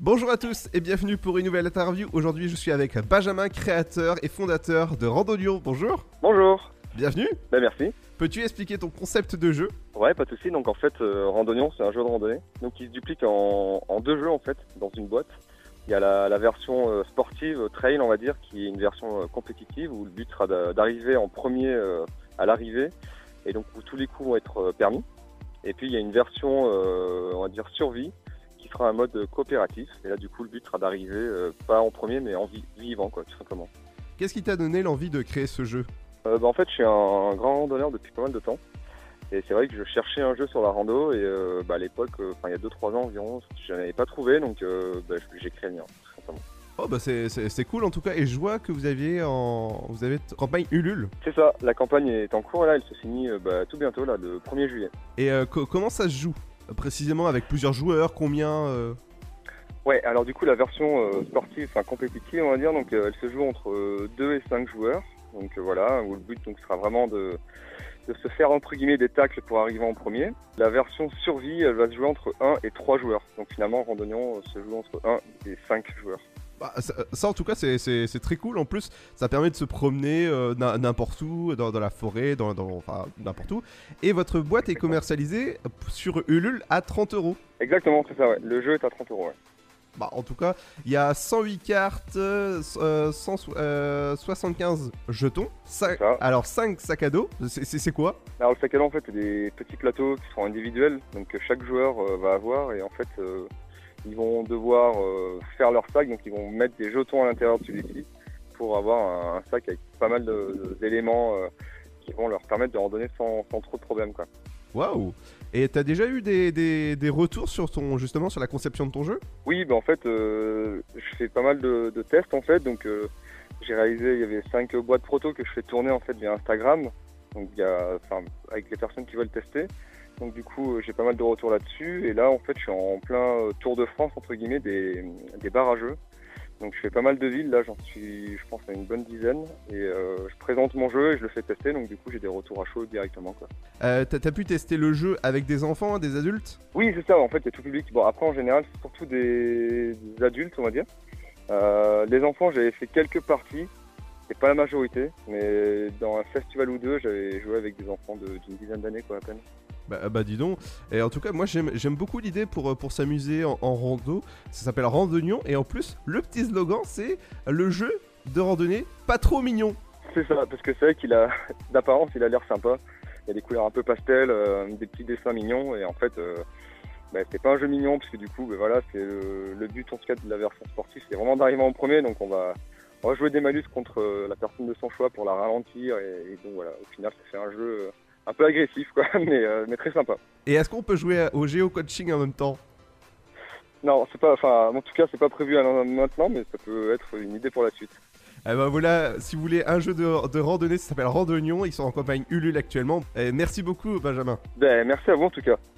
Bonjour à tous et bienvenue pour une nouvelle interview. Aujourd'hui, je suis avec Benjamin, créateur et fondateur de Randonio. Bonjour. Bonjour. Bienvenue. Ben merci. Peux-tu expliquer ton concept de jeu? Ouais, pas de souci. Donc en fait, euh, Randonnion, c'est un jeu de randonnée. Donc il se duplique en, en deux jeux en fait dans une boîte. Il y a la, la version euh, sportive, euh, trail, on va dire, qui est une version euh, compétitive où le but sera d'a- d'arriver en premier à l'arrivée et donc où tous les coups vont être permis. Et puis il y a une version, on va dire, survie qui sera un mode euh, coopératif. Et là, du coup, le but sera d'arriver euh, pas en premier, mais en vi- vivant, quoi, tout simplement. Qu'est-ce qui t'a donné l'envie de créer ce jeu? Euh, bah, en fait, je suis un, grand randonneur depuis pas mal de temps. Et c'est vrai que je cherchais un jeu sur la rando et euh, bah, à l'époque, enfin il y a 2-3 ans environ, je n'en avais pas trouvé donc bah, j'ai créé le mien, tout simplement. Oh bah c'est- cool en tout cas et je vois que vous aviez en vous avez campagne Ulule. C'est ça, la campagne est en cours là, elle se finit bah, tout bientôt, là, le 1er juillet. Et euh, co- comment ça se joue? Précisément avec plusieurs joueurs, combien euh, Ouais, alors du coup, la version euh, sportive, enfin compétitive, on va dire, donc euh, elle se joue entre 2 et 5 joueurs. Donc voilà, où le but donc, sera vraiment de, de se faire entre guillemets des tacles pour arriver en premier. La version survie, elle va se jouer entre 1 et 3 joueurs. Donc finalement, Randonnion se joue entre 1 et 5 joueurs. Bah, ça, ça, en tout cas c'est- très cool. En plus ça permet de se promener euh, n'im- n'importe où, dans, dans la forêt, dans, dans- enfin n'importe où. Et votre boîte est commercialisée sur Ulule à 30 euros. Exactement, c'est ça, ouais. Le jeu est à 30 euros, ouais. Bah, en tout cas, il y a 108 cartes, euh, euh, 175 jetons, alors 5 sacs à dos. C'est- quoi? Alors le sac à dos, en fait, c'est des petits plateaux qui seront individuels, donc que chaque joueur euh, va avoir, et en fait, euh, ils vont devoir euh, faire leur sac, donc ils vont mettre des jetons à l'intérieur de celui-ci pour avoir un, sac avec pas mal d'éléments euh, qui vont leur permettre de randonner sans, sans trop de problèmes, quoi. Waouh. Et t'as déjà eu des, des- des retours sur ton justement sur la conception de ton jeu? Oui, bah en fait, euh, je fais pas mal de, de tests, en fait, donc euh, j'ai réalisé, il y avait cinq boîtes proto que je fais tourner, en fait, via Instagram, donc il y a, enfin, avec les personnes qui veulent tester. Donc du coup, j'ai pas mal de retours là-dessus. Et là, en fait, je suis en plein euh, tour de France, entre guillemets, des, des barrageux. Donc je fais pas mal de villes, là j'en suis, je pense, à une bonne dizaine. Et euh, je présente mon jeu et je le fais tester, donc du coup j'ai des retours à chaud directement. Quoi. euh, T'as t'as pu tester le jeu avec des enfants, des adultes? Oui, c'est ça, en fait, il y a tout public. Bon, après, en général, c'est surtout des, des adultes, on va dire. Euh, les enfants, j'avais fait quelques parties, c'est pas la majorité, mais dans un festival ou deux, j'avais joué avec des enfants de- d'une dizaine d'années, quoi, à peine. bah, bah dis donc. Et en tout cas, moi j'aime j'aime beaucoup l'idée pour, euh, pour s'amuser en, en rando. Ça s'appelle Randonnion. Et en plus, le petit slogan c'est le jeu de randonnée pas trop mignon. C'est ça, parce que c'est vrai qu'il a, d'apparence, il a l'air sympa. Il y a des couleurs un peu pastel, euh, des petits dessins mignons, et en fait, euh, bah, c'est pas un jeu mignon, parce que du coup, bah, voilà, c'est le, le but en tout cas de la version sportive, c'est vraiment d'arriver en premier, donc on va, on va jouer des malus contre euh, la personne de son choix pour la ralentir, et, et donc voilà, au final, ça fait un jeu euh, un peu agressif, quoi, mais, euh, mais très sympa. Et est-ce qu'on peut jouer au géo-coaching en même temps? Non, c'est pas, enfin, en tout cas, c'est pas prévu maintenant, mais ça peut être une idée pour la suite. Eh ben voilà, si vous voulez un jeu de, de randonnée, ça s'appelle Randonnion. Ils sont en campagne Ulule actuellement. Et merci beaucoup, Benjamin. Ben, merci à vous en tout cas.